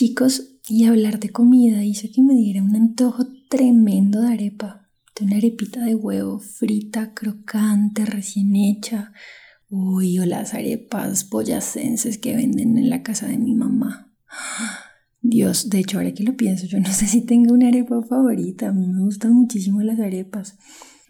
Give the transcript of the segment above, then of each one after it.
Chicos, y hablar de comida hizo que me diera un antojo tremendo de arepa, de una arepita de huevo frita, crocante, recién hecha. Uy, o las arepas boyacenses que venden en la casa de mi mamá. Dios, de hecho, ahora que lo pienso, yo no sé si tengo una arepa favorita. A mí me gustan muchísimo las arepas.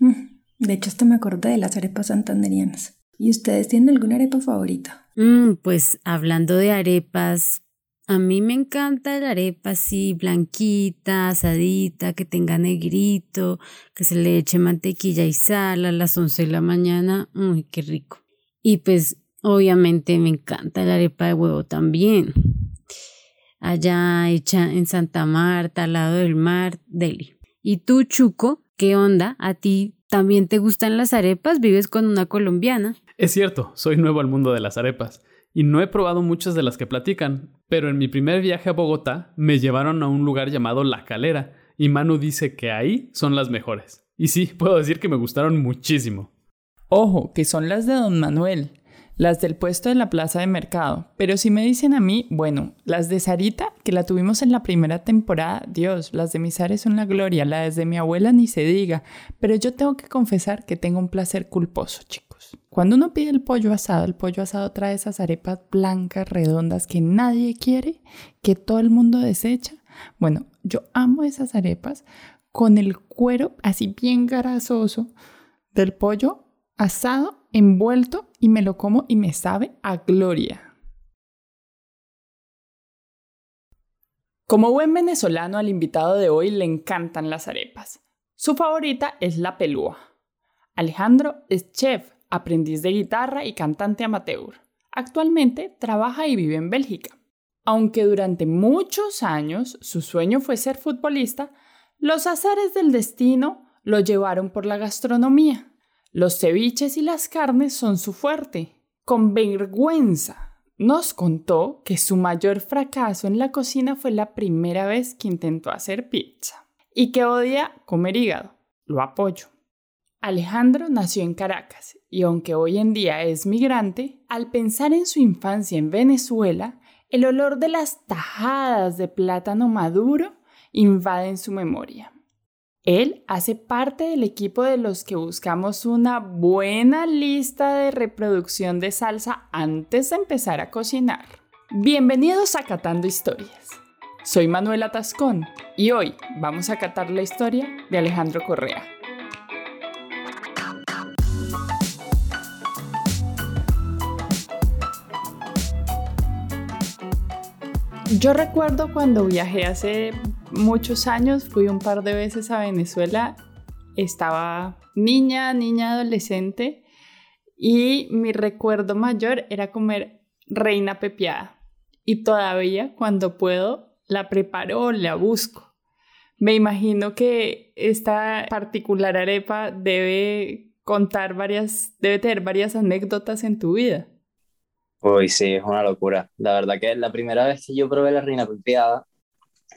Mm, de hecho, hasta me acordé de las arepas santanderianas. ¿Y ustedes tienen alguna arepa favorita? Mm, pues hablando de arepas, a mí me encanta la arepa así blanquita, asadita, que tenga negrito, que se le eche mantequilla y sal a las 11 de la mañana. Uy, qué rico. Y pues obviamente me encanta la arepa de huevo también. Allá hecha en Santa Marta, al lado del mar, Deli. ¿Y tú, Chuco, qué onda? ¿A ti también te gustan las arepas? ¿Vives con una colombiana? Es cierto, soy nuevo al mundo de las arepas y no he probado muchas de las que platican, pero en mi primer viaje a Bogotá me llevaron a un lugar llamado La Calera y Manu dice que ahí son las mejores. Y sí, puedo decir que me gustaron muchísimo. Ojo, que son las de Don Manuel, las del puesto de la plaza de mercado. Pero si me dicen a mí, bueno, las de Sarita, que la tuvimos en la primera temporada, Dios, las de Misares son la gloria, las de mi abuela ni se diga. Pero yo tengo que confesar que tengo un placer culposo, chicos. Cuando uno pide el pollo asado, el pollo asado trae esas arepas blancas, redondas que nadie quiere, que todo el mundo desecha. Bueno, yo amo esas arepas con el cuero así bien grasoso del pollo asado, envuelto y me lo como y me sabe a gloria. Como buen venezolano, al invitado de hoy le encantan las arepas. Su favorita es la pelúa. Alejandro es chef, aprendiz de guitarra y cantante amateur. Actualmente trabaja y vive en Bélgica. Aunque durante muchos años su sueño fue ser futbolista, los azares del destino lo llevaron por la gastronomía. Los ceviches y las carnes son su fuerte. Con vergüenza nos contó que su mayor fracaso en la cocina fue la primera vez que intentó hacer pizza y que odia comer hígado. Lo apoyo. Alejandro nació en Caracas y aunque hoy en día es migrante, al pensar en su infancia en Venezuela, el olor de las tajadas de plátano maduro invade en su memoria. Él hace parte del equipo de los que buscamos una buena lista de reproducción de salsa antes de empezar a cocinar. Bienvenidos a Catando Historias. Soy Manuela Tascón y hoy vamos a catar la historia de Alejandro Correa. Yo recuerdo cuando viajé hace muchos años, fui un par de veces a Venezuela, estaba niña, niña adolescente y mi recuerdo mayor era comer reina pepiada y todavía cuando puedo la preparo o la busco. Me imagino que esta particular arepa debe contar varias, debe tener varias anécdotas en tu vida. Uy, sí, es una locura. La verdad que la primera vez que yo probé la reina pepiada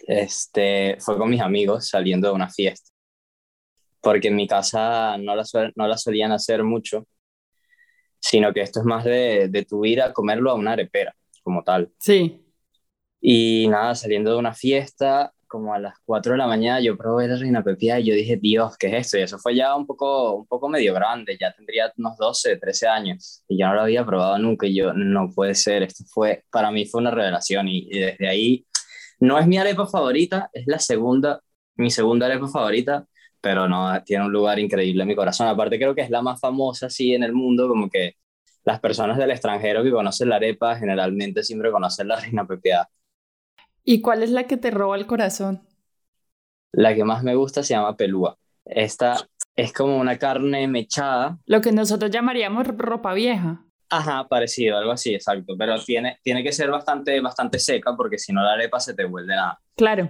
este, fue con mis amigos saliendo de una fiesta. Porque en mi casa no la, no la solían hacer mucho, sino que esto es más de, de tu ir a comerlo a una arepera, como tal. Sí. Y nada, saliendo de una fiesta, como a las 4 de la mañana yo probé la reina pepia y yo dije, Dios, ¿qué es esto? Y eso fue ya un poco, un poco medio grande, ya tendría unos 12, 13 años y yo no lo había probado nunca y yo, no puede ser, esto fue, para mí fue una revelación y, desde ahí, no es mi arepa favorita, es la segunda, mi segunda arepa favorita, pero no, tiene un lugar increíble en mi corazón. Aparte creo que es la más famosa así en el mundo, como que las personas del extranjero que conocen la arepa generalmente siempre conocen la reina pepiada. ¿Y cuál es la que te roba el corazón? La que más me gusta se llama pelúa. Esta es como una carne mechada. Lo que nosotros llamaríamos ropa vieja. Ajá, parecido, algo así, exacto. Pero tiene, tiene que ser bastante, bastante seca porque si no la arepa se te vuelve nada. Claro,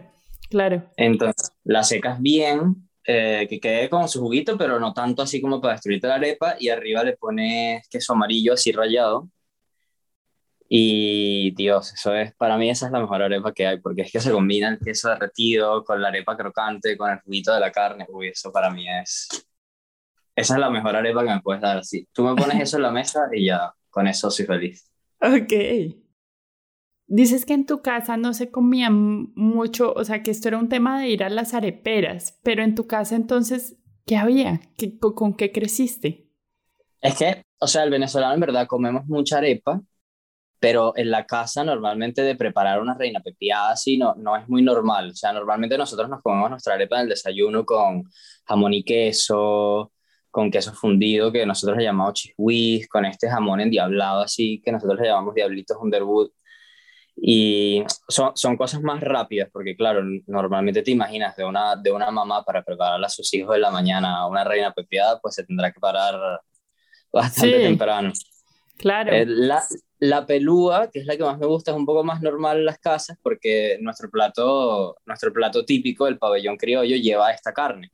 claro. Entonces, la secas bien, eh, que quede con su juguito, pero no tanto así como para destruirte la arepa. Y arriba le pones queso amarillo así rallado y Dios, eso es, para mí esa es la mejor arepa que hay, porque es que se combina el queso derretido con la arepa crocante, con el juguito de la carne. Uy, eso para mí es, esa es la mejor arepa que me puedes dar. Sí, tú me pones eso en la mesa y ya, con eso soy feliz. Ok. Dices que en tu casa no se comía mucho, o sea, que esto era un tema de ir a las areperas, pero en tu casa entonces, ¿qué había? ¿Qué, ¿Con qué creciste? Es que, o sea, el venezolano en verdad comemos mucha arepa, pero en la casa normalmente de preparar una reina pepiada así no, no es muy normal. O sea, normalmente nosotros nos comemos nuestra arepa en el desayuno con jamón y queso, con queso fundido que nosotros le llamamos chiswis, con este jamón endiablado así que nosotros le llamamos diablitos underwood. Y son, son cosas más rápidas, porque claro, normalmente te imaginas de una, de una mamá para preparar a sus hijos de la mañana una reina pepiada, pues se tendrá que parar bastante temprano. Claro. Eh, la, la pelúa, que es la que más me gusta, es un poco más normal en las casas porque nuestro plato, nuestro plato típico, el pabellón criollo, lleva esta carne.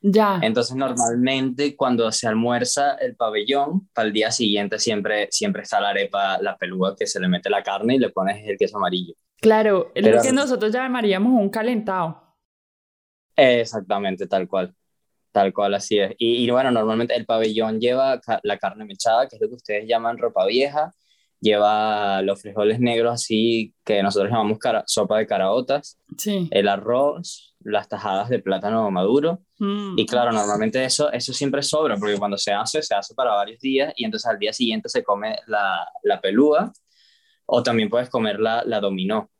Ya. Entonces, normalmente cuando se almuerza el pabellón, para el día siguiente siempre, siempre está la arepa, la pelúa, que se le mete la carne y le pones el queso amarillo. Claro, lo que nosotros llamaríamos un calentado. Exactamente, tal cual. Tal cual, así es. Y, y, bueno, normalmente el pabellón lleva la carne mechada, que es lo que ustedes llaman ropa vieja, lleva los frijoles negros así que nosotros llamamos sopa de caraotas, sí. el arroz, las tajadas de plátano maduro. Mm. Y claro, normalmente eso, eso siempre sobra, porque cuando se hace, se hace para varios días y entonces al día siguiente se come la, la pelúa o también puedes comer la, la dominó,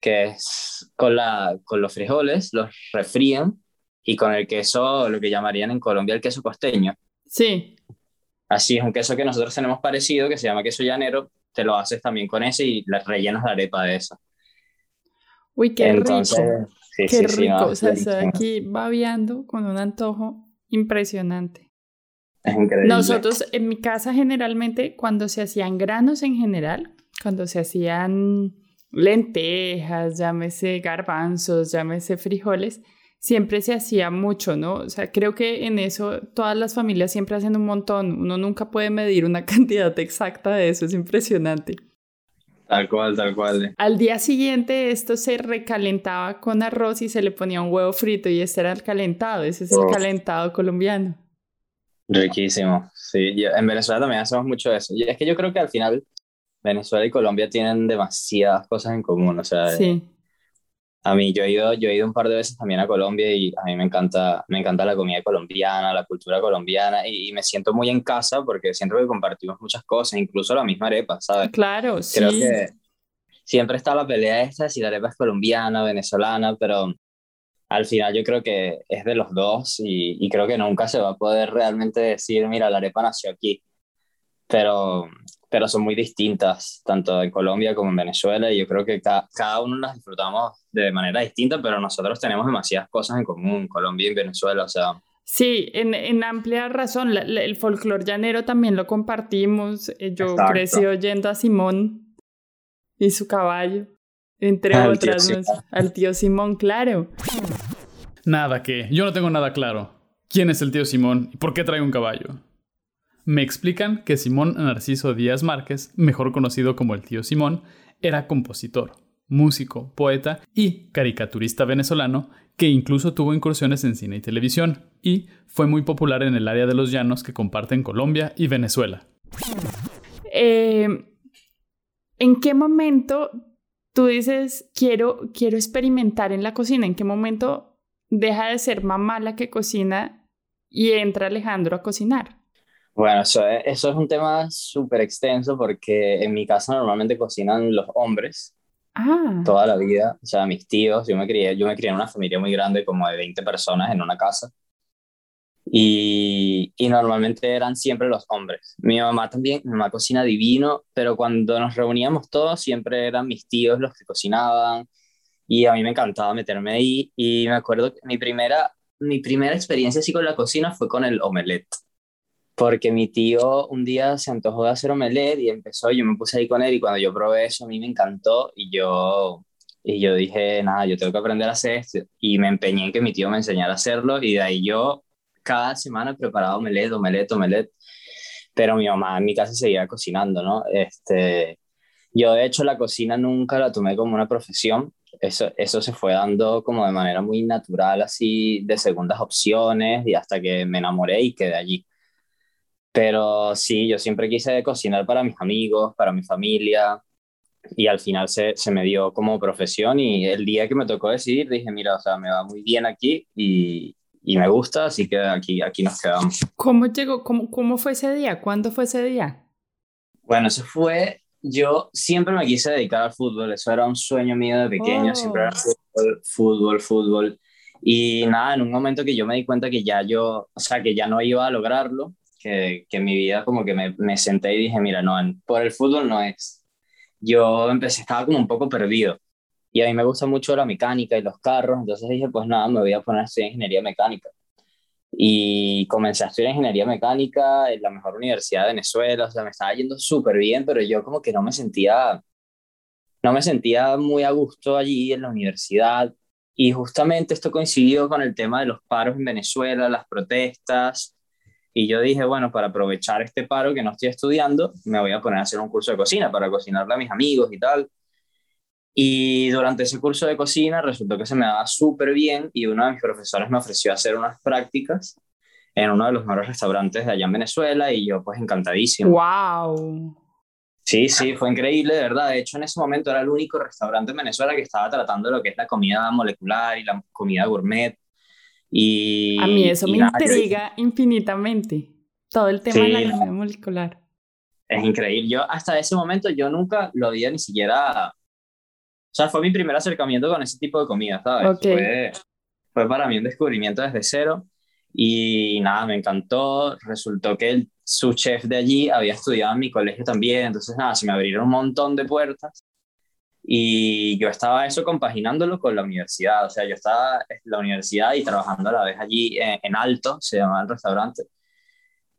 que es con, la, con los frijoles, los refrían y con el queso, lo que llamarían en Colombia el queso costeño. Sí. Así es un queso que nosotros tenemos parecido, que se llama queso llanero, te lo haces también con ese y le rellenas la arepa de eso. Uy, qué Entonces, rico. Sí, qué sí, rico. Sí, no, o sea, es estoy aquí babeando con un antojo impresionante. Es increíble. Nosotros en mi casa generalmente cuando se hacían granos en general, cuando se hacían lentejas, llámese garbanzos, llámese frijoles, siempre se hacía mucho, ¿no? O sea, creo que en eso todas las familias siempre hacen un montón. Uno nunca puede medir una cantidad exacta de eso, es impresionante. Tal cual, tal cual. Al día siguiente esto se recalentaba con arroz y se le ponía un huevo frito y este era el calentado, ese es el Oh. calentado colombiano. Riquísimo. Sí, yo- en Venezuela también hacemos mucho eso. Y es que yo creo que al final Venezuela y Colombia tienen demasiadas cosas en común. O sea, Sí, a mí yo he ido, yo he ido un par de veces también a Colombia y a mí me encanta, me encanta la comida colombiana, la cultura colombiana y, y me siento muy en casa porque siento que compartimos muchas cosas, incluso la misma arepa, ¿sabes? claro, sí. Creo que siempre está la pelea esta si la arepa es colombiana, venezolana, pero al final yo creo que es de los dos y, y creo que nunca se va a poder realmente decir, mira, la arepa nació aquí. Pero, pero son muy distintas, tanto en Colombia como en Venezuela, y yo creo que ca- cada uno las disfrutamos de manera distinta, pero nosotros tenemos demasiadas cosas en común, Colombia y Venezuela, o sea, Sí, en, en amplia razón, la- la- el folclore llanero también lo compartimos. Eh, Yo Exacto. crecí oyendo a Simón y su caballo, entre Al tío otras. Más. Al tío Simón, claro. Nada que, yo no tengo nada claro. ¿Quién es el tío Simón y por qué trae un caballo? Me explican que Simón Narciso Díaz Márquez, mejor conocido como el tío Simón, era compositor, músico, poeta y caricaturista venezolano que incluso tuvo incursiones en cine y televisión y fue muy popular en el área de los llanos que comparten Colombia y Venezuela. Eh, ¿En qué momento tú dices, quiero, quiero experimentar en la cocina? ¿En qué momento deja de ser mamá la que cocina y entra Alejandro a cocinar? Bueno, eso es, eso es un tema súper extenso porque en mi casa normalmente cocinan los hombres Ah, toda la vida, o sea, mis tíos, yo me crié, yo me crié en una familia muy grande, como de 20 personas en una casa, y, y normalmente eran siempre los hombres. Mi mamá también, mi mamá cocina divino, pero cuando nos reuníamos todos siempre eran mis tíos los que cocinaban, y a mí me encantaba meterme ahí, y me acuerdo que mi primera, mi primera experiencia así con la cocina fue con el omelette porque mi tío un día se antojó de hacer omelette y empezó, yo me puse ahí con él y cuando yo probé eso a mí me encantó y yo, y yo dije, nada, yo tengo que aprender a hacer esto y me empeñé en que mi tío me enseñara a hacerlo y de ahí yo cada semana preparaba omelette, omelette, omelette, pero mi mamá en mi casa seguía cocinando, ¿no? Este, yo de hecho la cocina nunca la tomé como una profesión, eso, eso se fue dando como de manera muy natural, así de segundas opciones y hasta que me enamoré y quedé allí. Pero sí, yo siempre quise cocinar para mis amigos, para mi familia. y al final se, se, me dio como profesión y el día que me tocó decidir dije, mira, o sea, me va muy bien aquí y, y me gusta, así que aquí, aquí nos quedamos. ¿Cómo llegó, cómo, cómo fue ese día? ¿Cuándo fue ese día? Bueno, ese fue, yo siempre me quise dedicar al fútbol, eso era un sueño mío de pequeño, oh. siempre era fútbol, fútbol, fútbol. Y nada, en un momento que yo me di cuenta que ya yo, o sea, que ya no iba a lograrlo, que, que mi vida como que me, me senté y dije, mira, no, por el fútbol no es yo empecé, estaba como un poco perdido. Y a mí me gusta mucho la mecánica y los carros, entonces dije, pues nada, me voy a poner a estudiar ingeniería mecánica. Y comencé a estudiar ingeniería mecánica en la mejor universidad de Venezuela, o sea, me estaba yendo súper bien, pero yo como que no me sentía, no me sentía muy a gusto allí en la universidad. Y justamente esto coincidió con el tema de los paros en Venezuela, las protestas, y yo dije, bueno, para aprovechar este paro que no estoy estudiando, me voy a poner a hacer un curso de cocina para cocinarle a mis amigos y tal. Y durante ese curso de cocina resultó que se me daba súper bien y uno de mis profesores me ofreció hacer unas prácticas en uno de los mejores restaurantes de allá en Venezuela y yo pues encantadísimo. ¡Wow! Sí, sí, fue increíble, de verdad. De hecho, en ese momento era el único restaurante en Venezuela que estaba tratando lo que es la comida molecular y la comida gourmet. Y, a mí eso me intriga infinitamente, todo el tema de la comida molecular. Es increíble. Yo hasta ese momento yo nunca lo había ni siquiera... O sea, fue mi primer acercamiento con ese tipo de comida, ¿sabes? Fue, fue para mí un descubrimiento desde cero. Y nada, me encantó. Resultó que el, su chef de allí había estudiado en mi colegio también. Entonces, nada, se me abrieron un montón de puertas. Y yo estaba eso compaginándolo con la universidad, o sea, yo estaba en la universidad y trabajando a la vez allí en, Alto, se llamaba el restaurante.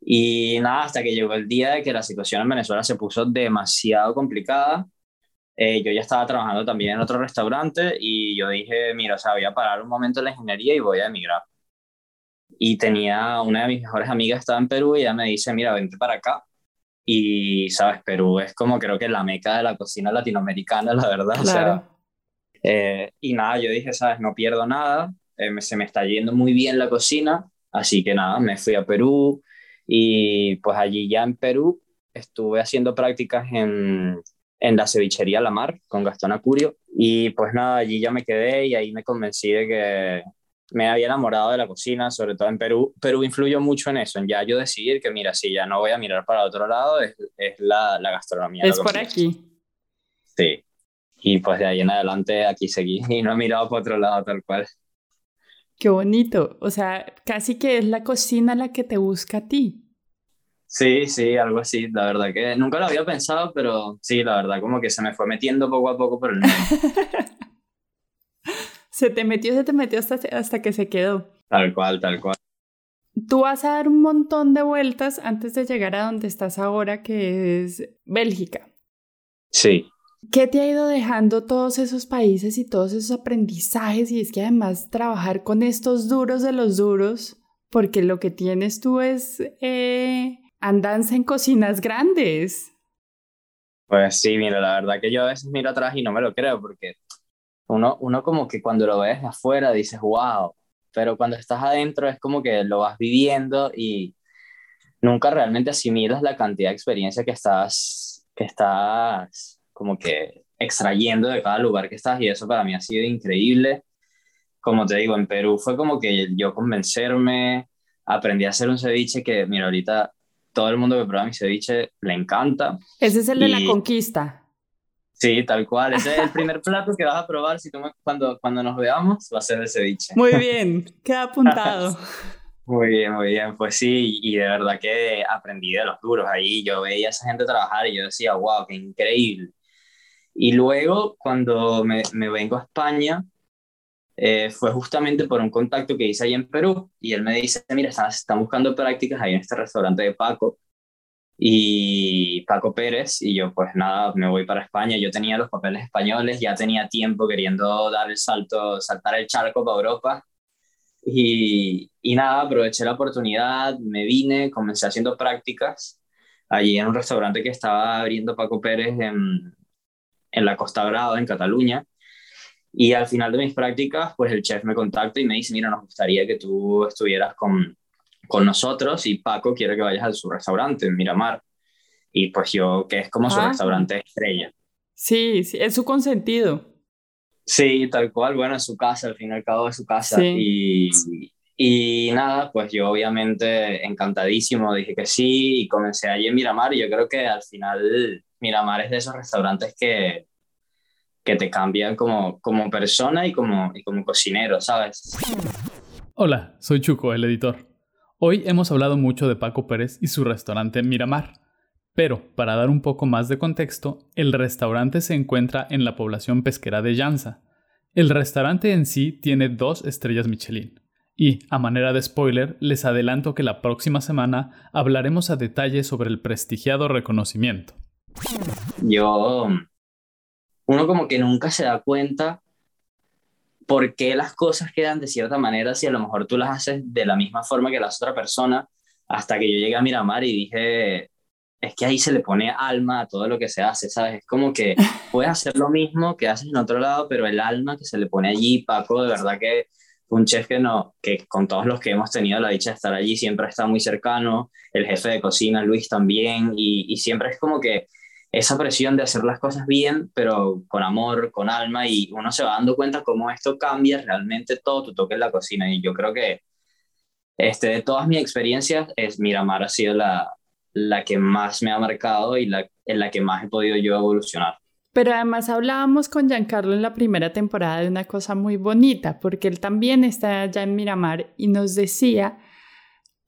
Y nada, hasta que llegó el día de que la situación en Venezuela se puso demasiado complicada, eh, yo ya estaba trabajando también en otro restaurante y yo dije, mira, o sea, voy a parar un momento la ingeniería y voy a emigrar. Y tenía una de mis mejores amigas, estaba en Perú y ella me dice, mira, vente para acá y, ¿sabes? Perú es como creo que la meca de la cocina latinoamericana, la verdad. O sea, eh, y nada, yo dije, ¿sabes? No pierdo nada, eh, se me está yendo muy bien la cocina, así que nada, me fui a Perú y pues allí ya en Perú estuve haciendo prácticas en, en la cevichería La Mar con Gastón Acurio y pues nada, allí ya me quedé y ahí me convencí de que, me había enamorado de la cocina, sobre todo en Perú. Perú influyó mucho en eso, en ya yo decidir que, mira, si ya no voy a mirar para otro lado, es, es la, la, gastronomía. Es por aquí. Sí. Y pues de ahí en adelante aquí seguí y no he mirado para otro lado tal cual. Qué bonito. O sea, casi que es la cocina la que te busca a ti. Sí, sí, algo así. La verdad que nunca lo había pensado, pero sí, la verdad, como que se me fue metiendo poco a poco por el. se te metió, se te metió hasta, hasta que se quedó. Tal cual, tal cual. Tú vas a dar un montón de vueltas antes de llegar a donde estás ahora, que es Bélgica. Sí. ¿Qué te ha ido dejando todos esos países y todos esos aprendizajes? Y es que además trabajar con estos duros de los duros, porque lo que tienes tú es eh, andanza en cocinas grandes. Pues sí, mira, la verdad que yo a veces miro atrás y no me lo creo, porque uno, uno como que cuando lo ves de afuera dices, wow, pero cuando estás adentro es como que lo vas viviendo y nunca realmente asimilas la cantidad de experiencia que estás, que estás como que extrayendo de cada lugar que estás y eso para mí ha sido increíble. Como te digo, en Perú fue como que yo convencerme, aprendí a hacer un ceviche que, mira, ahorita todo el mundo que prueba mi ceviche le encanta. Ese es el de la conquista. Sí, tal cual. Ese es el primer plato que vas a probar si cuando, cuando nos veamos, va a ser el ceviche. Muy bien, queda apuntado. muy bien, muy bien. Pues sí, y de verdad que aprendí de los duros ahí. Yo veía a esa gente trabajar y yo decía, wow, qué increíble. Y luego, cuando me, me vengo a España, eh, fue justamente por un contacto que hice ahí en Perú. Y él me dice, mira, están, están buscando prácticas ahí en este restaurante de Paco y Paco Pérez y yo pues nada, me voy para España. Yo tenía los papeles españoles, ya tenía tiempo queriendo dar el salto, saltar el charco para Europa. Y, y nada, aproveché la oportunidad, me vine, comencé haciendo prácticas allí en un restaurante que estaba abriendo Paco Pérez en, en la Costa Brava, en Cataluña. Y al final de mis prácticas, pues el chef me contacta y me dice, mira, nos gustaría que tú estuvieras con, con nosotros y Paco quiere que vayas a su restaurante en Miramar. Y pues yo, que es como su ah. restaurante estrella. Sí, sí, es su consentido. Sí, tal cual, bueno, es su casa, al fin y al cabo es su casa. Y, y nada, pues yo obviamente encantadísimo dije que sí y comencé allí en Miramar y yo creo que al final Miramar es de esos restaurantes que, que te cambian como, como persona y como, y como cocinero, ¿sabes? Hola, soy Chuco, el editor. Hoy hemos hablado mucho de Paco Pérez y su restaurante Miramar. Pero, para dar un poco más de contexto, el restaurante se encuentra en la población pesquera de Llanza. El restaurante en sí tiene dos estrellas Michelin. Y, a manera de spoiler, les adelanto que la próxima semana hablaremos a detalle sobre el prestigiado reconocimiento. Yo, uno como que nunca se da cuenta por qué las cosas quedan de cierta manera si a lo mejor tú las haces de la misma forma que la otra persona, hasta que yo llegué a Miramar y dije, es que ahí se le pone alma a todo lo que se hace, ¿sabes? Es como que puedes hacer lo mismo que haces en otro lado, pero el alma que se le pone allí, Paco, de verdad que un chef que, no, que con todos los que hemos tenido la dicha de estar allí siempre está muy cercano, el jefe de cocina, Luis también, y, y siempre es como que esa presión de hacer las cosas bien, pero con amor, con alma, y uno se va dando cuenta cómo esto cambia realmente todo tu toque en la cocina, y yo creo que este, de todas mis experiencias, es Miramar ha sido la, la que más me ha marcado y la, en la que más he podido yo evolucionar. Pero además hablábamos con Giancarlo en la primera temporada de una cosa muy bonita, porque él también está allá en Miramar y nos decía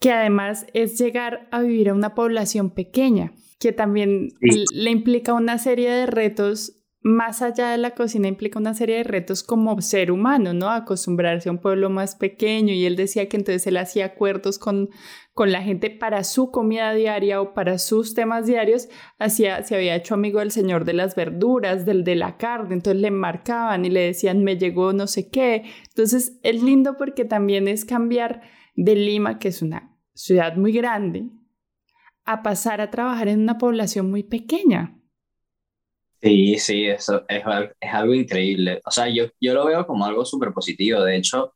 que además es llegar a vivir a una población pequeña, que también le implica una serie de retos más allá de la cocina implica una serie de retos como ser humano, ¿no? Acostumbrarse a un pueblo más pequeño y él decía que entonces él hacía acuerdos con, con la gente para su comida diaria o para sus temas diarios, hacía, se había hecho amigo del señor de las verduras, del de la carne, entonces le marcaban y le decían me llegó no sé qué. Entonces es lindo porque también es cambiar de Lima, que es una ciudad muy grande, a pasar a trabajar en una población muy pequeña. Sí, sí, eso es, es algo increíble. O sea, yo, yo lo veo como algo súper positivo. De hecho,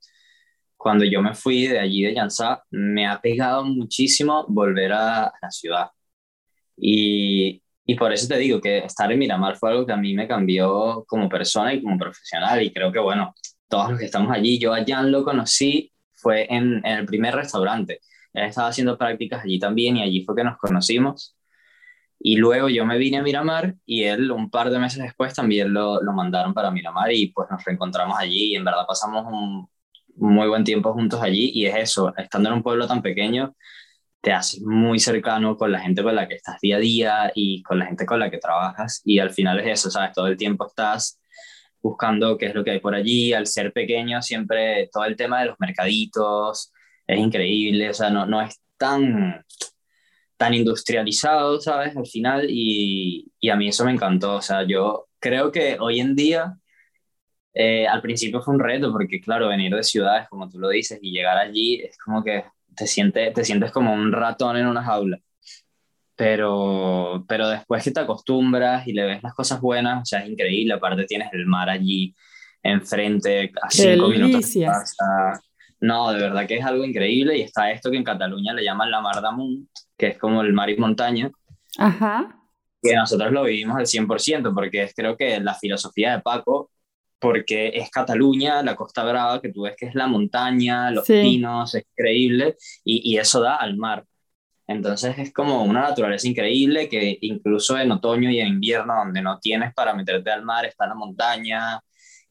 cuando yo me fui de allí de Yansá, me ha pegado muchísimo volver a, la ciudad. Y, y por eso te digo que estar en Miramar fue algo que a mí me cambió como persona y como profesional. Y creo que, bueno, todos los que estamos allí, yo a Jan lo conocí, fue en, en el primer restaurante. Él estaba haciendo prácticas allí también y allí fue que nos conocimos. Y luego yo me vine a Miramar y él un par de meses después también lo, lo mandaron para Miramar y pues nos reencontramos allí y en verdad pasamos un muy buen tiempo juntos allí y es eso, estando en un pueblo tan pequeño, te haces muy cercano con la gente con la que estás día a día y con la gente con la que trabajas y al final es eso, ¿sabes? Todo el tiempo estás buscando qué es lo que hay por allí, al ser pequeño siempre todo el tema de los mercaditos es increíble, o sea, no, no es tan tan industrializado, ¿sabes? Al final, y, y, a mí eso me encantó. O sea, yo creo que hoy en día, eh, al principio fue un reto, porque claro, venir de ciudades, como tú lo dices, y llegar allí es como que te, siente, te sientes como un ratón en una jaula. Pero, pero después que te acostumbras y le ves las cosas buenas, o sea, es increíble. Aparte tienes el mar allí enfrente, a cinco minutos de casa. No, de verdad que es algo increíble y está esto que en Cataluña le llaman la Mar d'Amunt, que es como el mar y montaña. Ajá. Que nosotros lo vivimos al 100%, porque es creo que la filosofía de Paco, porque es Cataluña, la Costa Brava, que tú ves que es la montaña, los pinos, es increíble, y, y eso da al mar. Entonces es como una naturaleza increíble que incluso en otoño y en invierno, donde no tienes para meterte al mar, está la montaña,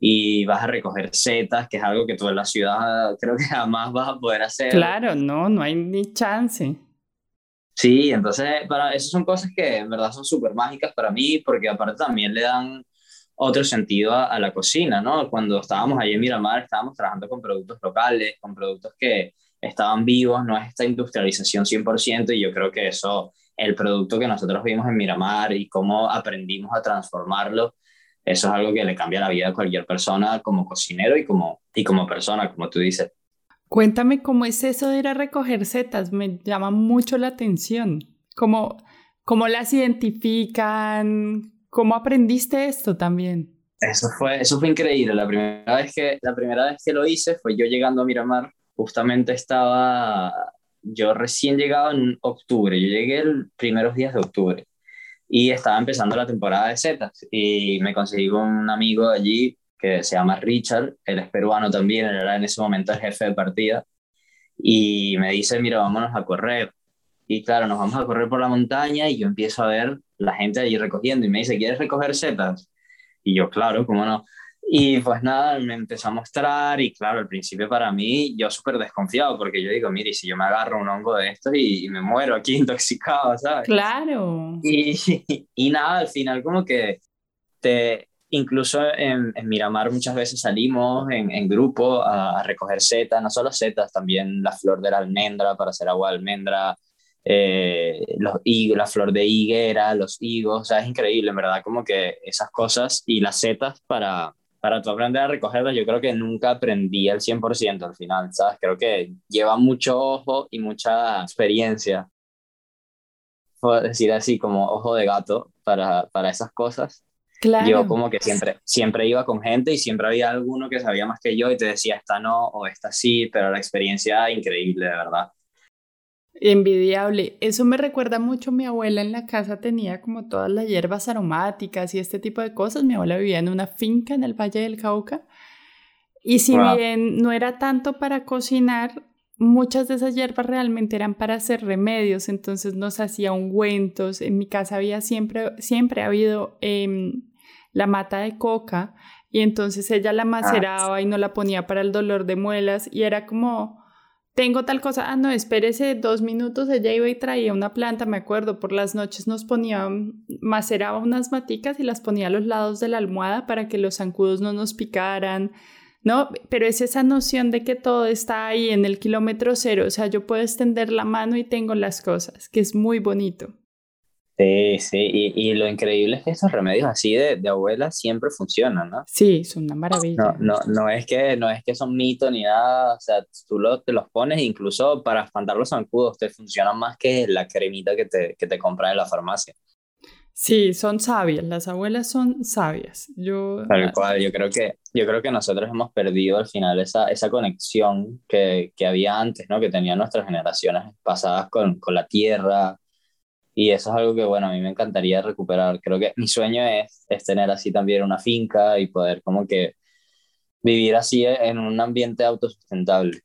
y vas a recoger setas, que es algo que tú en la ciudad creo que jamás vas a poder hacer. Claro, no, no hay ni chance. Sí, entonces, para, esas son cosas que en verdad son súper mágicas para mí, porque aparte también le dan otro sentido a, la cocina, ¿no? Cuando estábamos allí en Miramar, estábamos trabajando con productos locales, con productos que estaban vivos, no es esta industrialización 100%, y yo creo que eso, el producto que nosotros vimos en Miramar y cómo aprendimos a transformarlo, eso es algo que le cambia la vida a cualquier persona como cocinero y como, y como persona, como tú dices. Cuéntame cómo es eso de ir a recoger setas, me llama mucho la atención. ¿Cómo, cómo las identifican? ¿Cómo aprendiste esto también? Eso fue, eso fue increíble. La primera, vez que, la primera vez que lo hice fue yo llegando a Miramar. Justamente estaba, yo recién llegado en octubre, yo llegué los primeros días de octubre. Y estaba empezando la temporada de setas y me conseguí con un amigo allí que se llama Richard, él es peruano también, él era en ese momento el jefe de partida y me dice, mira, vámonos a correr. Y claro, nos vamos a correr por la montaña y yo empiezo a ver la gente allí recogiendo y me dice, ¿quieres recoger setas? Y yo, claro, ¿cómo no? Y pues nada, me empezó a mostrar y claro, al principio para mí yo súper desconfiado porque yo digo, mire, si yo me agarro un hongo de estos y, me muero aquí intoxicado, ¿sabes? Claro. Y, y nada, al final como que te, incluso en, Miramar muchas veces salimos en, en grupo a, recoger setas, no solo setas, también la flor de la almendra para hacer agua de almendra, eh, los la flor de higuera, los higos, o sea, es increíble, en verdad, como que esas cosas y las setas para, para tú aprender a recogerlas, yo creo que nunca aprendí al 100% al final, ¿sabes? Creo que lleva mucho ojo y mucha experiencia, puedo decir así, como ojo de gato para, para esas cosas. Claro. Yo como que siempre, siempre iba con gente y siempre había alguno que sabía más que yo y te decía, esta no o esta sí, pero la experiencia increíble, de verdad. Envidiable. Eso me recuerda mucho mi abuela en la casa tenía como todas las hierbas aromáticas y este tipo de cosas. Mi abuela vivía en una finca en el Valle del Cauca. Y si bien no era tanto para cocinar, muchas de esas hierbas realmente eran para hacer remedios, entonces nos hacía ungüentos. En mi casa había siempre, siempre ha habido em, la mata de coca y entonces ella la ah, maceraba y no la ponía para el dolor de muelas y era como tengo tal cosa, ah, no, espérese dos minutos, ella iba y traía una planta, me acuerdo, por las noches nos ponía, maceraba unas maticas y las ponía a los lados de la almohada para que los zancudos no nos picaran, ¿no? Pero es esa noción de que todo está ahí en el kilómetro cero, o sea, yo puedo extender la mano y tengo las cosas, que es muy bonito. Sí, sí, y, y, lo increíble es que esos remedios así de, de abuela siempre funcionan, ¿no? Sí, son una maravilla. No, no, no, es que, no es que son mitos ni nada, o sea, tú lo, te los pones incluso para espantar los zancudos, te funcionan más que la cremita que te, que te compras en la farmacia. Sí, son sabias, las abuelas son sabias. Yo, Tal cual, yo creo que, yo creo que nosotros hemos perdido al final esa, esa conexión que, que había antes, ¿no? Que tenían nuestras generaciones pasadas con, con la tierra, y eso es algo que, bueno, a mí me encantaría recuperar. Creo que mi sueño es, es tener así también una finca y poder como que vivir así en un ambiente autosustentable.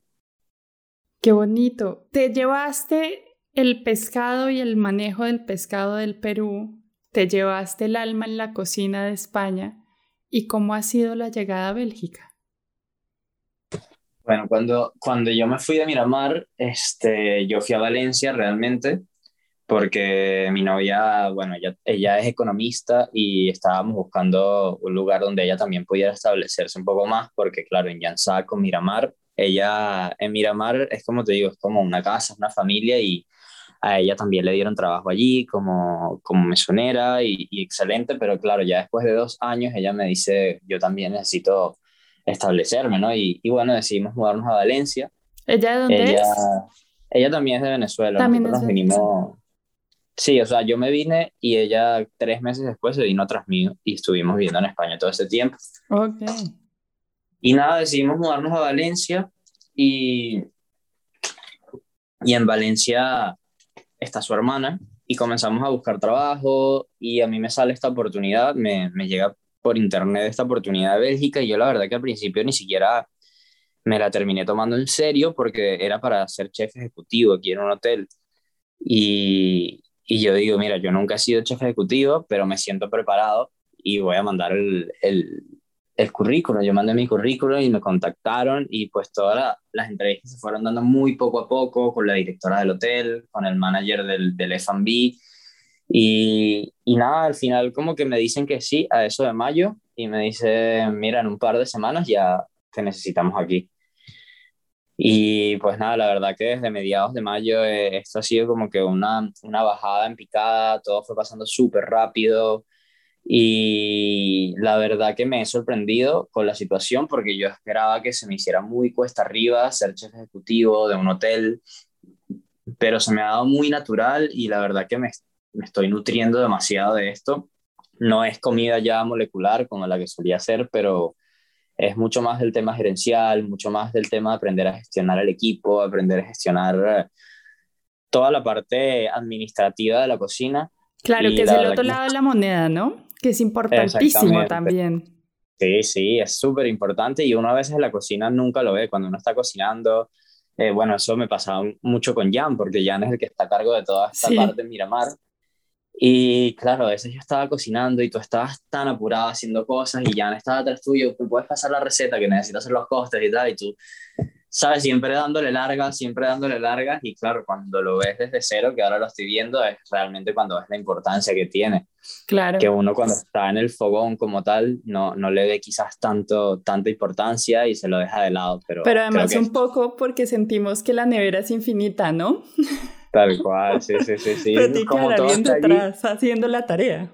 Qué bonito. ¿Te llevaste el pescado y el manejo del pescado del Perú? ¿Te llevaste el alma en la cocina de España? ¿Y cómo ha sido la llegada a Bélgica? Bueno, cuando, cuando yo me fui de Miramar, este, yo fui a Valencia realmente porque mi novia, bueno, ella, ella es economista y estábamos buscando un lugar donde ella también pudiera establecerse un poco más, porque claro, en Yansá con Miramar, ella en Miramar es como te digo, es como una casa, una familia y a ella también le dieron trabajo allí como, como mesonera y, excelente, pero claro, ya después de dos años ella me dice, yo también necesito establecerme, ¿no? Y, y bueno, decidimos mudarnos a Valencia. ¿Ella de dónde es? Ella también es de Venezuela. También nos vinimos, Sí, o sea, yo me vine y ella tres meses después se vino tras mí y estuvimos viviendo en España todo ese tiempo. Ok. Y nada, decidimos mudarnos a Valencia y, y en Valencia está su hermana y comenzamos a buscar trabajo y a mí me sale esta oportunidad, me, me llega por internet esta oportunidad de Bélgica y yo la verdad que al principio ni siquiera me la terminé tomando en serio porque era para ser chef ejecutivo aquí en un hotel. Y, y yo digo, mira, yo nunca he sido chef ejecutivo, pero me siento preparado y voy a mandar el, el, el currículum. Yo mandé mi currículum y me contactaron y pues todas las entrevistas se fueron dando muy poco a poco con la directora del hotel, con el manager del, del F&B y, y nada, al final como que me dicen que sí a eso de mayo y me dicen, mira, en un par de semanas ya te necesitamos aquí. Y pues nada, la verdad que desde mediados de mayo eh, esto ha sido como que una, una bajada en picada, todo fue pasando súper rápido y la verdad que me he sorprendido con la situación porque yo esperaba que se me hiciera muy cuesta arriba ser chef ejecutivo de un hotel, pero se me ha dado muy natural y la verdad que me, me estoy nutriendo demasiado de esto. No es comida ya molecular como la que solía hacer, pero es mucho más del tema gerencial, mucho más del tema de aprender a gestionar el equipo, aprender a gestionar eh, toda la parte administrativa de la cocina Claro, que es el otro lado de la moneda, ¿no? Que es importantísimo también. Sí, sí, es súper importante y uno a veces en la cocina nunca lo ve. Cuando uno está cocinando, eh, bueno, eso me pasaba mucho con Jan, porque Jan es el que está a cargo de toda esta parte de Miramar. Y claro, a veces yo estaba cocinando y tú estabas tan apurado haciendo cosas y Jan estaba atrás tuyo, tú puedes pasar la receta que necesitas hacer los costes y tal, y tú ¿sabes? Siempre dándole largas, siempre dándole largas y claro, cuando lo ves desde cero, que ahora lo estoy viendo, es realmente cuando ves la importancia que tiene. Claro. Que uno cuando está en el fogón como tal, no, no le ve quizás tanto, tanta importancia y se lo deja de lado. Pero, pero además un poco porque sentimos que la nevera es infinita, ¿no? Tal cual, sí, sí, sí. sí. Pero como alguien detrás haciendo la tarea.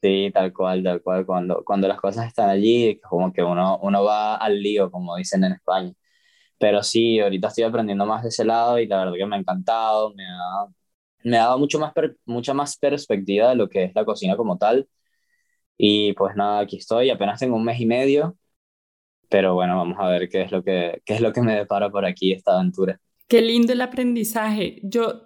Sí, tal cual, tal cual. Cuando, cuando las cosas están allí, como que uno, uno va al lío, como dicen en España. Pero sí, ahorita estoy aprendiendo más de ese lado y la verdad que me ha encantado, me ha, me ha dado mucho más mucha más perspectiva de lo que es la cocina como tal. Y pues nada, aquí estoy, apenas tengo un mes y medio, pero bueno, vamos a ver qué es lo que, qué es lo que me depara por aquí esta aventura. Qué lindo el aprendizaje. Yo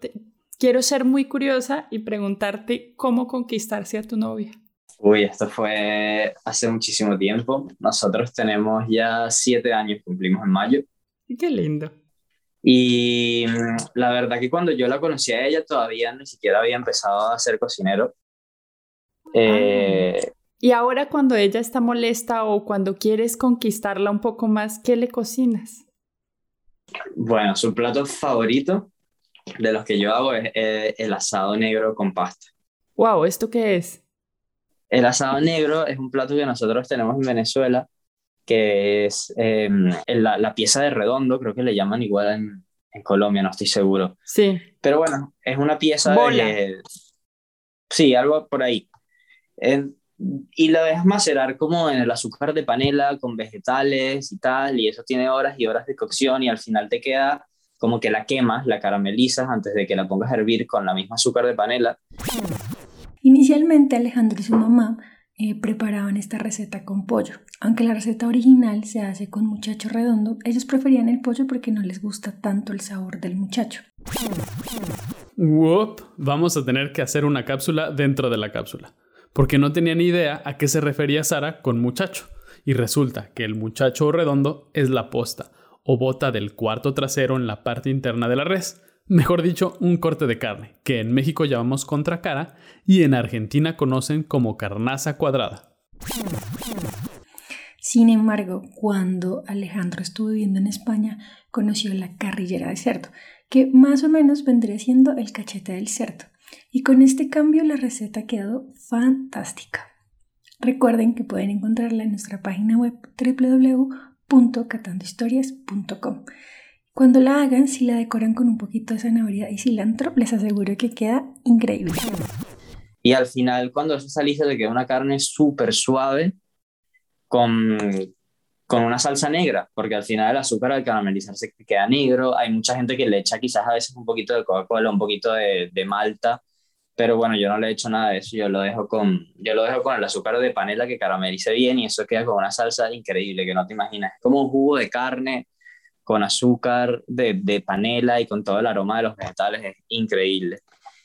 quiero ser muy curiosa y preguntarte cómo conquistarse a tu novia. Uy, esto fue hace muchísimo tiempo. Nosotros tenemos ya siete años, cumplimos en mayo. Qué lindo. Y mm, la verdad que cuando yo la conocí a ella todavía ni siquiera había empezado a ser cocinero. Eh, y ahora cuando ella está molesta o cuando quieres conquistarla un poco más, ¿qué le cocinas? Bueno, su plato favorito de los que yo hago es eh, el asado negro con pasta. Wow, ¿esto qué es? El asado negro es un plato que nosotros tenemos en Venezuela que es em, la, la, pieza de redondo, creo que le llaman igual en, en, Colombia, no estoy seguro. Sí. Pero bueno, es una pieza de... Sí, algo por ahí. Y la dejas macerar como en el azúcar de panela con vegetales y tal, y eso tiene horas y horas de cocción y al final te queda como que la quemas, la caramelizas antes de que la pongas a hervir con la misma azúcar de panela. Inicialmente Alejandro y su mamá eh, preparaban esta receta con pollo. Aunque la receta original se hace con muchacho redondo, ellos preferían el pollo porque no les gusta tanto el sabor del muchacho. Whoop, vamos a tener que hacer una cápsula dentro de la cápsula, porque no tenía ni idea a qué se refería Sara con muchacho. Y resulta que el muchacho redondo es la posta o bota del cuarto trasero en la parte interna de la res, mejor dicho, un corte de carne, que en México llamamos contracara y en Argentina conocen como carnaza cuadrada. Sin embargo, cuando Alejandro estuvo viviendo en España, conoció la carrillera de cerdo, que más o menos vendría siendo el cachete del cerdo. Y con este cambio la receta quedó fantástica. Recuerden que pueden encontrarla en nuestra página web www.catandohistorias.com. Cuando la hagan, si la decoran con un poquito de zanahoria y cilantro, les aseguro que queda increíble. Y al final, cuando eso saliste, le queda una carne súper suave con, con una salsa negra, porque al final el azúcar al caramelizarse queda negro. Hay mucha gente que le echa quizás a veces un poquito de Coca-Cola, un poquito de, de, malta, pero bueno, yo no le echo nada de eso, yo lo dejo con, yo lo dejo con el azúcar de panela que caramelice bien y eso queda con una salsa increíble que no te imaginas. Es como un jugo de carne con azúcar de, de, panela y con todo el aroma de los vegetales, es increíble.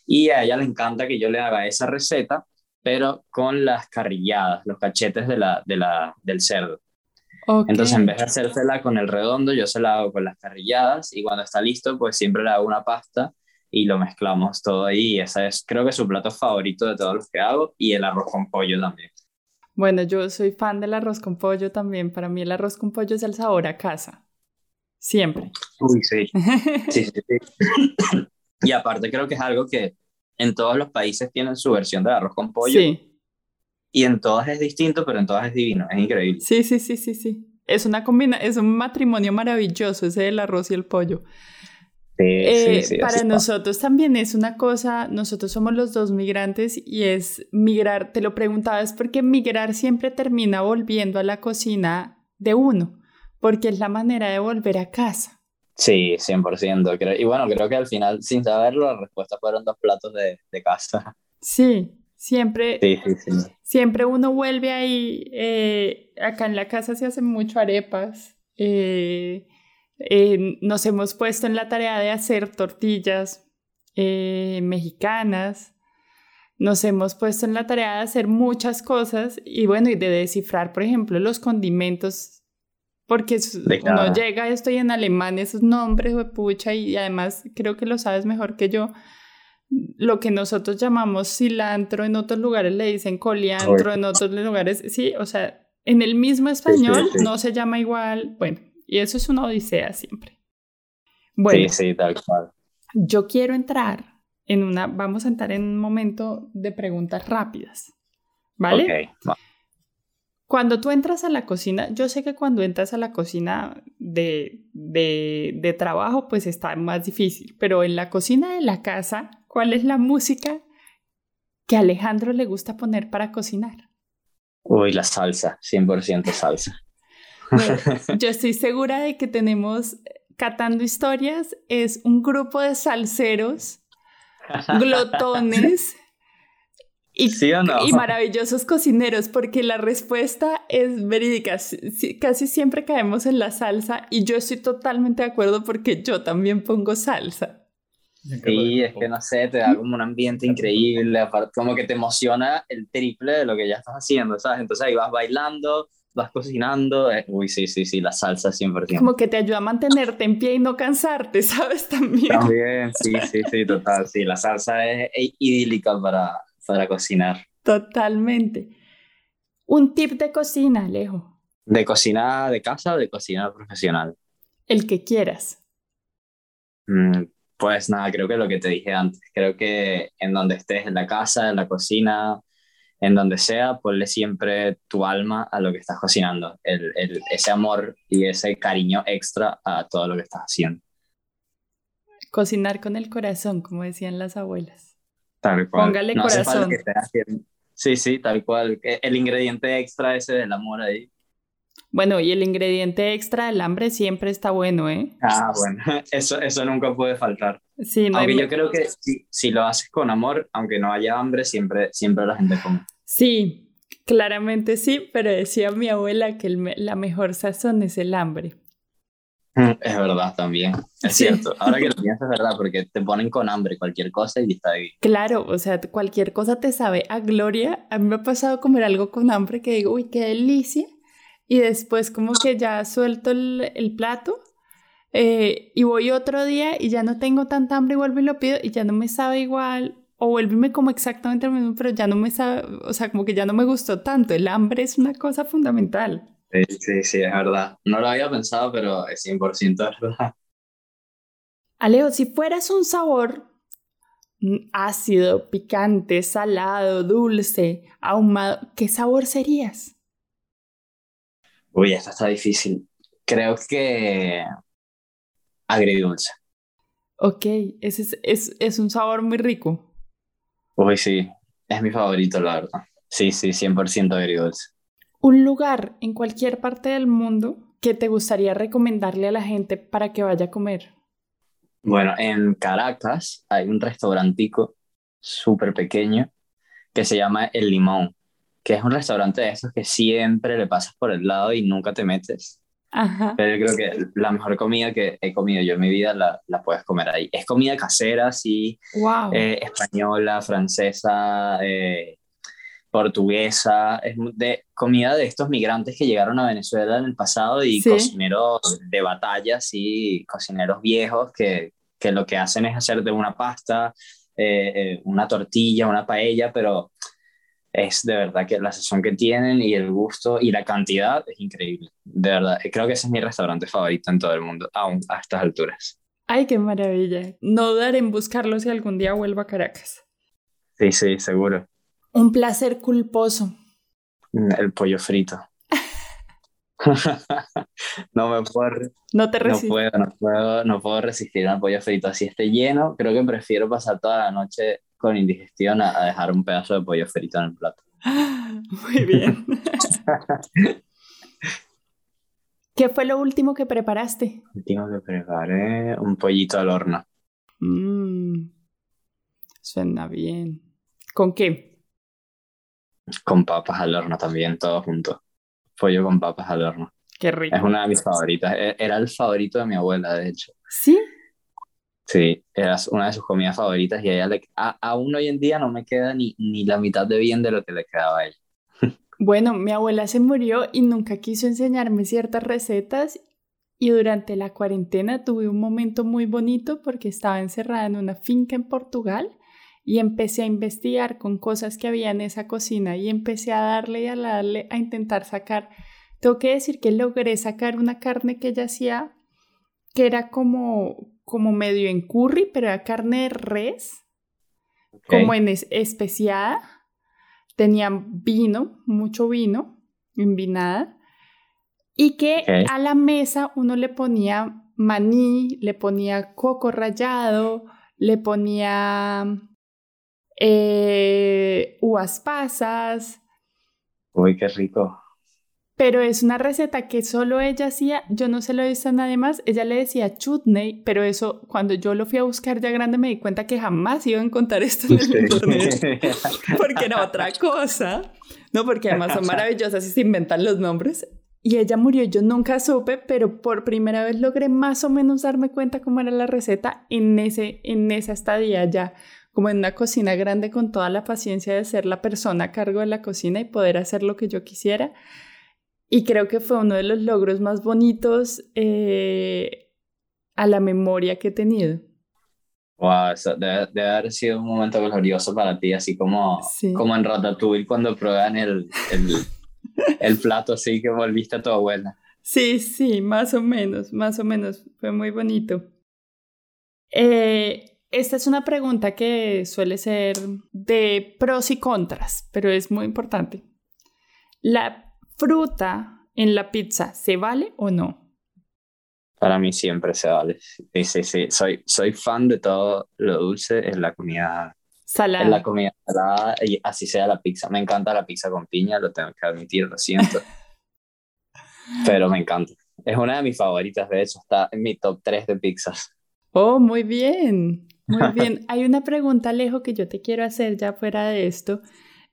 Y a ella le encanta que yo le haga esa receta, pero con las carrilladas, los cachetes de la, de la, del cerdo. Entonces, en vez de hacérsela con el redondo, yo se la hago con las carrilladas y cuando está listo, pues siempre le hago una pasta y lo mezclamos todo ahí. Y ese es, creo que, su plato favorito de todos los que hago y el arroz con pollo también. Bueno, yo soy fan del arroz con pollo también. Para mí el arroz con pollo es el sabor a casa. Siempre. Uy, sí. Sí, sí, sí. y aparte creo que es algo que en todos los países tienen su versión de arroz con pollo. Sí. Y en todas es distinto, pero en todas es divino, es increíble. Sí, sí, sí, sí, sí. Es una combina es un matrimonio maravilloso ese del arroz y el pollo. Sí, sí, sí, eh, para nosotros también es una cosa, nosotros somos los dos migrantes y es migrar, te lo preguntaba, es porque migrar siempre termina volviendo a la cocina de uno porque es la manera de volver a casa. Sí, 100%. Y bueno, creo que al final, sin saberlo, la respuesta fueron dos platos de, de casa. Sí, siempre, sí, sí, sí. siempre uno vuelve ahí. Eh, acá en la casa se hacen mucho arepas. Eh, eh, nos hemos puesto en la tarea de hacer tortillas mexicanas. nos hemos puesto en la tarea de hacer muchas cosas y bueno, y de descifrar, por ejemplo, los condimentos, porque uno llega, estoy en alemán, esos nombres, pucha, y además creo que lo sabes mejor que yo. Lo que nosotros llamamos cilantro, en otros lugares le dicen coliantro, en otros lugares, sí, o sea, en el mismo español no se llama igual, bueno, y eso es una odisea siempre. Bueno, sí, sí, tal cual. Yo quiero entrar en una, vamos a entrar en un momento de preguntas rápidas, ¿vale? Ok, Cuando tú entras a la cocina, yo sé que cuando entras a la cocina de, de, de trabajo, pues está más difícil, pero en la cocina de la casa, ¿cuál es la música que a Alejandro le gusta poner para cocinar? Uy, la salsa, 100% salsa. yo estoy segura de que tenemos Catando Historias, es un grupo de salseros glotones y, y, maravillosos cocineros, porque la respuesta es verídica. Casi siempre caemos en la salsa y yo estoy totalmente de acuerdo porque yo también pongo salsa. Sí, es que no sé, te da como un ambiente increíble, aparte como que te emociona el triple de lo que ya estás haciendo, ¿sabes? Entonces ahí vas bailando, vas cocinando. Eh, uy, sí, sí, sí, la salsa 100%. Como que te ayuda a mantenerte en pie y no cansarte, ¿sabes? También. También, sí, sí, sí, total. Sí, la salsa es idílica para, para cocinar. Totalmente. Un tip de cocina, Alejo. ¿De cocina de casa o de cocina profesional? El que quieras. Mm, pues nada, creo que lo que te dije antes. Creo que en donde estés, en la casa, en la cocina, en donde sea, ponle siempre tu alma a lo que estás cocinando, el, el, ese amor y ese cariño extra a todo lo que estás haciendo. Cocinar con el corazón, como decían las abuelas. Tal cual. Póngale corazón. sí, sí, tal cual. El ingrediente extra ese del amor ahí. Bueno, y el ingrediente extra del hambre siempre está bueno, ¿eh? Ah, bueno, eso, eso nunca puede faltar. Sí, no aunque yo creo que si, si, lo haces con amor, aunque no haya hambre, siempre, siempre la gente come. Sí, claramente sí, pero decía mi abuela que la mejor sazón es el hambre. Es verdad también, es cierto. Ahora que lo piensas es verdad, porque te ponen con hambre cualquier cosa y está ahí. Claro, o sea, cualquier cosa te sabe a gloria. A mí me ha pasado comer algo con hambre que digo, uy, qué delicia y después como que ya suelto el, plato eh, y voy otro día y ya no tengo tanta hambre y vuelvo y lo pido y ya no me sabe igual o vuelve como exactamente lo mismo, pero ya no me sabe, o sea, como que ya no me gustó tanto. El hambre es una cosa fundamental. Sí, sí, sí, es verdad. No lo había pensado, pero es 100% verdad. Alejo, si fueras un sabor ácido, picante, salado, dulce, ahumado, ¿qué sabor serías? Uy, esta está difícil. Creo que agridulce. Ok, ese es, es, es un sabor muy rico. Uy, sí, es mi favorito, la verdad. Sí, sí, 100% agridulce. Un lugar en cualquier parte del mundo que te gustaría recomendarle a la gente para que vaya a comer. Bueno, en Caracas hay un restaurantico súper pequeño que se llama El Limón que es un restaurante de esos que siempre le pasas por el lado y nunca te metes. Ajá. Pero yo creo que la mejor comida que he comido yo en mi vida la, la puedes comer ahí. Es comida casera, sí, wow. Eh, española, francesa, eh, portuguesa, es de comida de estos migrantes que llegaron a Venezuela en el pasado y cocineros de batalla, sí, cocineros viejos que, que lo que hacen es hacer de una pasta, eh, una tortilla, una paella, pero es de verdad que la sazón que tienen y el gusto y la cantidad es increíble. De verdad, creo que ese es mi restaurante favorito en todo el mundo, aún a estas alturas. Ay, qué maravilla. No dar en buscarlo si algún día vuelvo a Caracas. Sí, sí, seguro. Un placer culposo. Mm, el pollo frito. no me puedo. No te No puedo, no puedo, no puedo resistir al pollo frito. Así esté lleno, creo que prefiero pasar toda la noche con indigestión a, dejar un pedazo de pollo frito en el plato. Muy bien. ¿Qué fue lo último que preparaste? Lo último que preparé, un pollito al horno. Mmm, suena bien. ¿Con qué? Con papas al horno también, todo junto. Pollo con papas al horno. Qué rico. Es una de mis favoritas. E, era el favorito de mi abuela, de hecho. ¿Sí? Sí, era una de sus comidas favoritas y a ella le, aún hoy en día no me queda ni, ni la mitad de bien de lo que le quedaba a ella. Bueno, mi abuela se murió y nunca quiso enseñarme ciertas recetas y durante la cuarentena tuve un momento muy bonito porque estaba encerrada en una finca en Portugal y empecé a investigar con cosas que había en esa cocina y empecé a darle y a darle a intentar sacar. Tengo que decir que logré sacar una carne que ella hacía que era como como medio en curry, pero era carne de res, como en especiada. Tenían vino, mucho vino, envinada. Y que a la mesa uno le ponía maní, le ponía coco rallado, le ponía eh, uvas pasas. Uy, qué rico. Pero es una receta que solo ella hacía, yo no se lo he visto a nadie más, ella le decía chutney, pero eso cuando yo lo fui a buscar ya grande me di cuenta que jamás iba a encontrar esto en el internet, porque era otra cosa, no, porque además son maravillosas y se inventan los nombres. Y ella murió, yo nunca supe, pero por primera vez logré más o menos darme cuenta cómo era la receta en, ese, en esa estadía ya, como en una cocina grande con toda la paciencia de ser la persona a cargo de la cocina y poder hacer lo que yo quisiera. Y creo que fue uno de los logros más bonitos eh, a la memoria que he tenido. Wow, eso debe, haber sido un momento glorioso para ti, así como, como en Ratatouille cuando prueban el, el, el plato así que volviste a tu abuela. Sí, sí, más o menos, más o menos, fue muy bonito. Eh, esta es una pregunta que suele ser de pros y contras, pero es muy importante. La fruta en la pizza, ¿se vale o no? Para mí siempre se vale. Sí, sí, sí. Soy, soy fan de todo lo dulce en la comida salada. En la comida salada y así sea la pizza. Me encanta la pizza con piña, lo tengo que admitir, lo siento. Pero me encanta. Es una de mis favoritas, de hecho, está en mi top 3 de pizzas. Oh, muy bien. Muy bien. Hay una pregunta, Alejo, que yo te quiero hacer ya fuera de esto.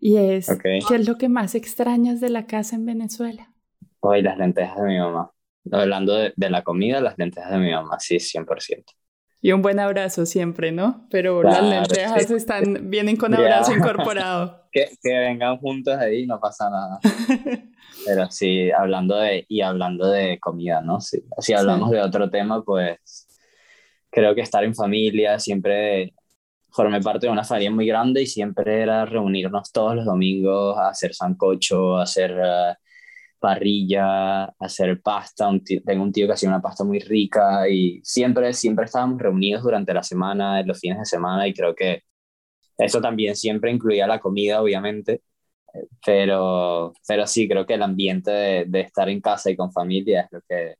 Y es, ¿qué es lo que más extrañas de la casa en Venezuela? Hoy las lentejas de mi mamá. Hablando de, la comida, las lentejas de mi mamá, sí, 100%. Y un buen abrazo siempre, ¿no? Pero las lentejas están, vienen con abrazo incorporado. Que, que, vengan juntos ahí, no pasa nada. Pero sí, hablando de, y hablando de comida, ¿no? si hablamos de otro tema, pues creo que estar en familia siempre formé parte de una familia muy grande y siempre era reunirnos todos los domingos a hacer sancocho, a hacer uh, parrilla, a hacer pasta. tengo un tío que hacía una pasta muy rica y siempre, siempre estábamos reunidos durante la semana, los fines de semana y creo que eso también siempre incluía la comida, obviamente. Pero, pero sí, creo que el ambiente de, de estar en casa y con familia es lo que,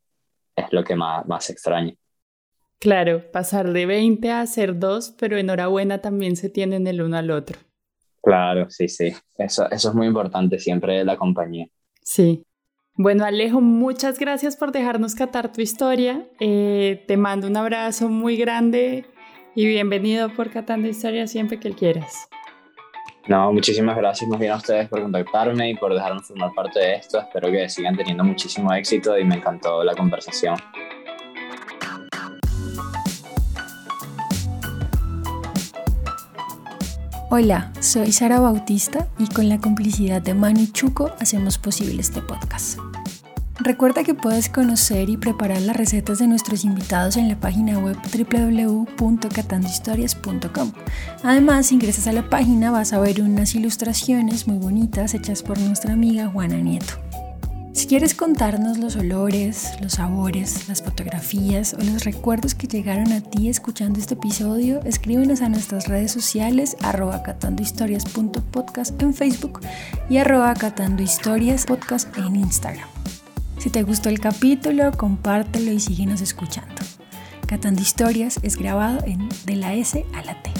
es lo que más, más extraño. Claro, pasar de 20 a ser dos, pero enhorabuena también se tienen el uno al otro. Claro, sí, sí. Eso, eso es muy importante siempre la compañía. Sí. Bueno, Alejo, muchas gracias por dejarnos catar tu historia. Eh, te mando un abrazo muy grande y bienvenido por Catando Historia siempre que quieras. No, muchísimas gracias más bien a ustedes por contactarme y por dejarme formar parte de esto. Espero que sigan teniendo muchísimo éxito y me encantó la conversación. Hola, soy Sara Bautista y con la complicidad de Manu Chuco hacemos posible este podcast. Recuerda que puedes conocer y preparar las recetas de nuestros invitados en la página web www.catandohistorias.com. Además, si ingresas a la página vas a ver unas ilustraciones muy bonitas hechas por nuestra amiga Juana Nieto. Si quieres contarnos los olores, los sabores, las fotografías o los recuerdos que llegaron a ti escuchando este episodio, escríbenos a nuestras redes sociales arroba catandohistorias.podcast en Facebook y arroba catandohistoriaspodcast en Instagram. Si te gustó el capítulo, compártelo y síguenos escuchando. Catando Historias es grabado en de la S a la T.